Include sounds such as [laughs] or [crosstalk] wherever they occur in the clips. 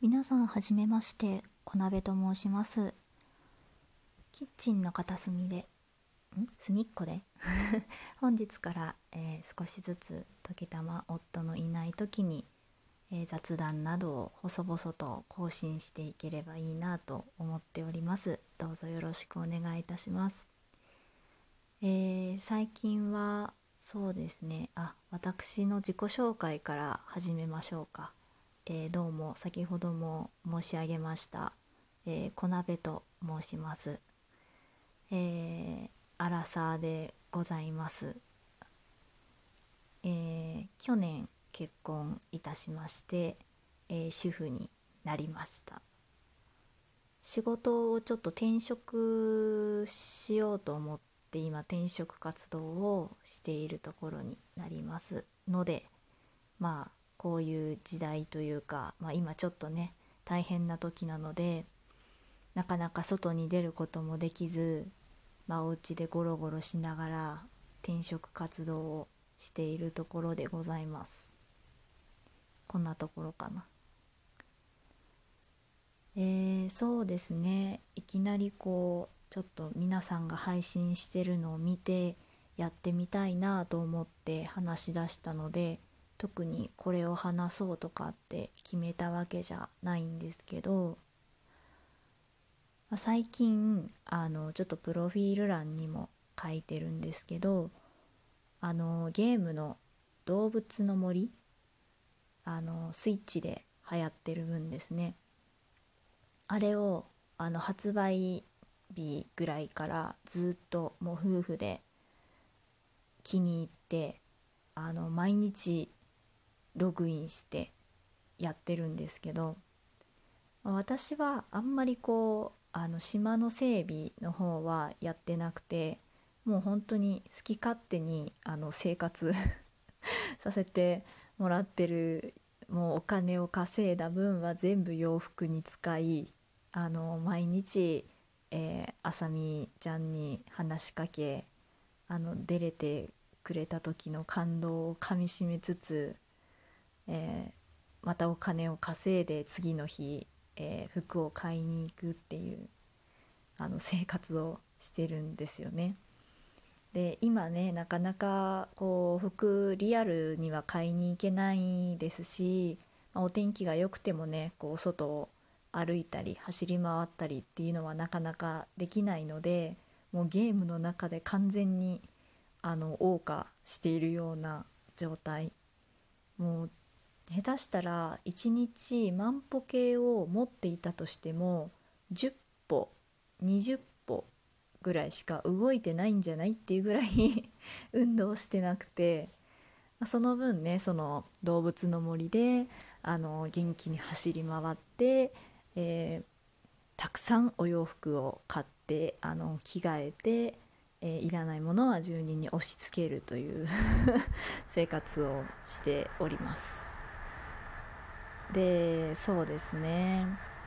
皆さんはじめまして小鍋と申します。キッチンの片隅でん？隅っこで？[laughs] 本日から、えー少しずつ時たま夫のいない時に、えー雑談などを細々と更新していければいいなと思っております。どうぞよろしくお願いいたします。えー最近はそうですね。あ私の自己紹介から始めましょうか。えーどうも先ほども申し上げました、えー、小鍋と申します。え、アラサーでございます。え去年結婚いたしまして、え主婦になりました。仕事をちょっと転職しようと思って今転職活動をしているところになりますのでまあこういう時代というか、まあ、今ちょっとね大変な時なのでなかなか外に出ることもできず、まあ、お家でゴロゴロしながら転職活動をしているところでございます。こんなところかな。えーそうですね。いきなりこうちょっと皆さんが配信してるのを見てやってみたいなと思って話し出したので特にこれを話そうとかって決めたわけじゃないんですけど、最近あのちょっとプロフィール欄にも書いてるんですけどあのゲームの「動物の森」あのスイッチで流行ってる分ですね。あれをあの発売日ぐらいからずっともう夫婦で気に入ってあの毎日ログインしてやってるんですけど私はあんまりこうあの島の整備の方はやってなくてもう本当に好き勝手にあの生活 [laughs] させてもらってるもうお金を稼いだ分は全部洋服に使いあの毎日、えー、あさみちゃんに話しかけあの出れてくれた時の感動をかみしめつつ、えーまたお金を稼いで次の日、えー服を買いに行くっていうあの生活をしてるんですよね。で今ねなかなかこう服リアルには買いに行けないですし、まあお天気が良くてもねこう外を歩いたり走り回ったりっていうのはなかなかできないのでもうゲームの中で完全にあの謳歌しているような状態下手したら1日万歩計を持っていたとしても10歩20歩ぐらいしか動いてないんじゃないっていうぐらい [laughs] 運動してなくてその分ねその動物の森であの元気に走り回って、えーたくさんお洋服を買ってあの着替えて、えーいらないものは住人に押し付けるという [laughs] 生活をしております。でそうですね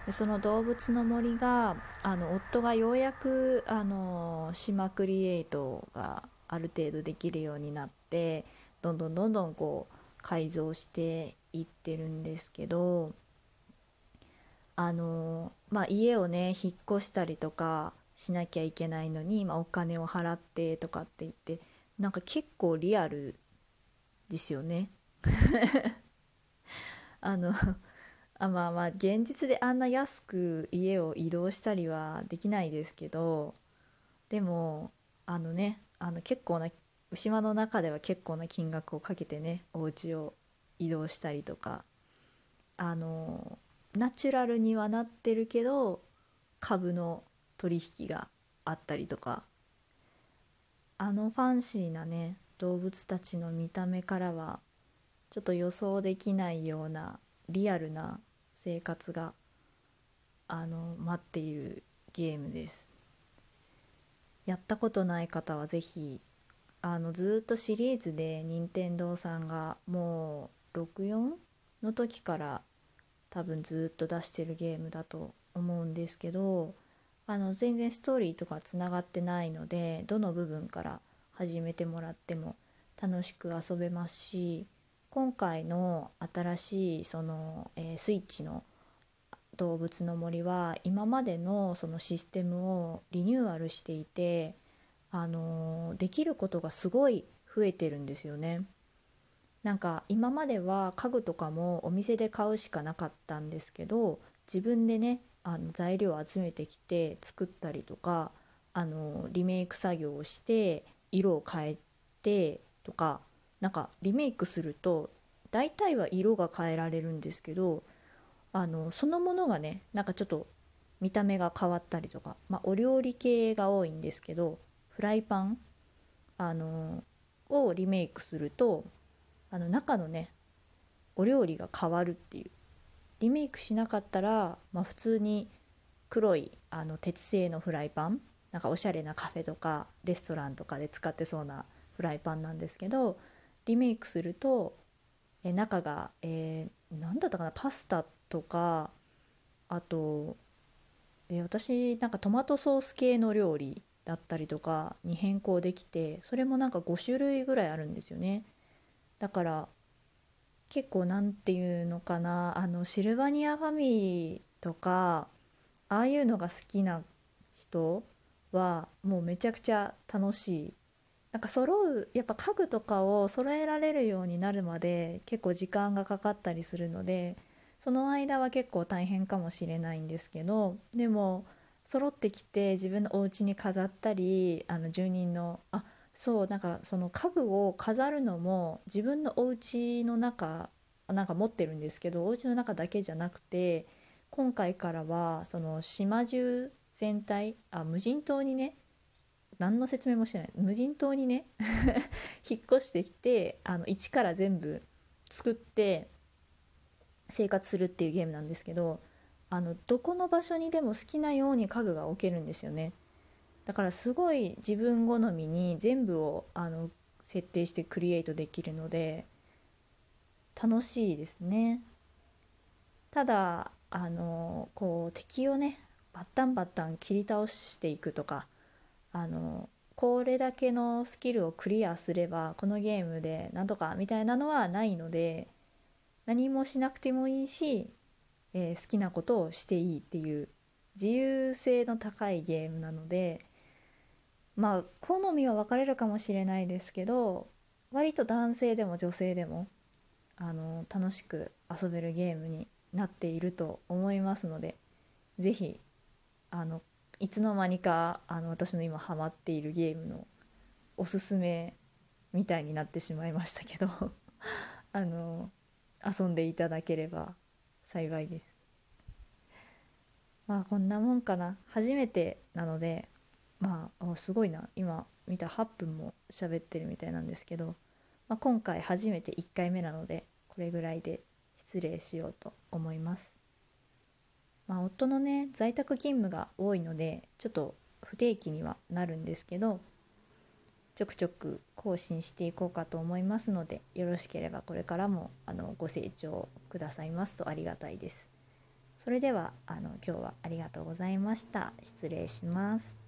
その動物の森があの夫がようやくあの島クリエイトがある程度できるようになってどんどんどんどんこう改造していってるんですけどあのまあ家をね引っ越したりとかしなきゃいけないのに、まあ、お金を払ってとかって言ってなんか結構リアルですよね。あの [laughs] あまあまあ現実であんな安く家を移動したりはできないですけどでもあのねあの結構な島の中では結構な金額をかけてねお家を移動したりとかあのナチュラルにはなってるけど株の取引があったりとかあのファンシーなね動物たちの見た目からはちょっと予想できないようなリアルな生活があの待っているゲームです。やったことない方はぜひあのずっとシリーズで任天堂さんがもう64の時から多分ずっと出してるゲームだと思うんですけどあの全然ストーリーとかつながってないのでどの部分から始めてもらっても楽しく遊べますし今回の新しいその、えースイッチの動物の森は今までのそのシステムをリニューアルしていてあのできることがすごい増えてるんですよね。なんか今までは家具とかもお店で買うしかなかったんですけど自分でねあの材料を集めてきて作ったりとかあのリメイク作業をして色を変えてとかなんかリメイクすると大体は色が変えられるんですけどあのそのものがねなんかちょっと見た目が変わったりとか、まあ、お料理系が多いんですけどフライパンあのをリメイクするとあの中のねお料理が変わるっていう。リメイクしなかったら、まあ、普通に黒いあの鉄製のフライパンなんかおしゃれなカフェとかレストランとかで使ってそうなフライパンなんですけどリメイクするとえ中が、えー、何だったかなパスタとかあと、えー、私なんかトマトソース系の料理だったりとかに変更できてそれもなんか5種類ぐらいあるんですよね。だから結構何て言うのかなあのシルバニアファミリーとかああいうのが好きな人はもうめちゃくちゃ楽しいなんか揃うやっぱ家具とかを揃えられるようになるまで結構時間がかかったりするのでその間は結構大変かもしれないんですけどでも揃ってきて自分のお家に飾ったりあの住人のあそうなんかその家具を飾るのも自分のお家の中なんか持ってるんですけどお家の中だけじゃなくて今回からはその島中全体あ無人島にね何の説明もしてない。無人島にね [laughs] 引っ越してきてあの一から全部作って生活するっていうゲームなんですけどあのどこの場所にでも好きなように家具が置けるんですよね。だからすごい自分好みに全部をあの設定してクリエイトできるので楽しいですね。ただあのこう敵をねバッタンバッタン切り倒していくとかあのこれだけのスキルをクリアすればこのゲームでなんとかみたいなのはないので何もしなくてもいいしえー、好きなことをしていいっていう自由性の高いゲームなのでまあ好みは分かれるかもしれないですけど割と男性でも女性でもあの楽しく遊べるゲームになっていると思いますので是非あのいつの間にかあの私の今ハマっているゲームのおすすめみたいになってしまいましたけど [laughs] あの遊んでいただければ幸いです。まあこんなもんかな。初めてなのでまあすごいな。今見た8分も喋ってるみたいなんですけど、まあ、今回初めて1回目なのでこれぐらいで失礼しようと思います。まあ夫のね在宅勤務が多いのでちょっと不定期にはなるんですけどちょくちょく更新していこうかと思いますのでよろしければこれからもあのご清聴くださいますとありがたいです。それではあの今日はありがとうございました。失礼します。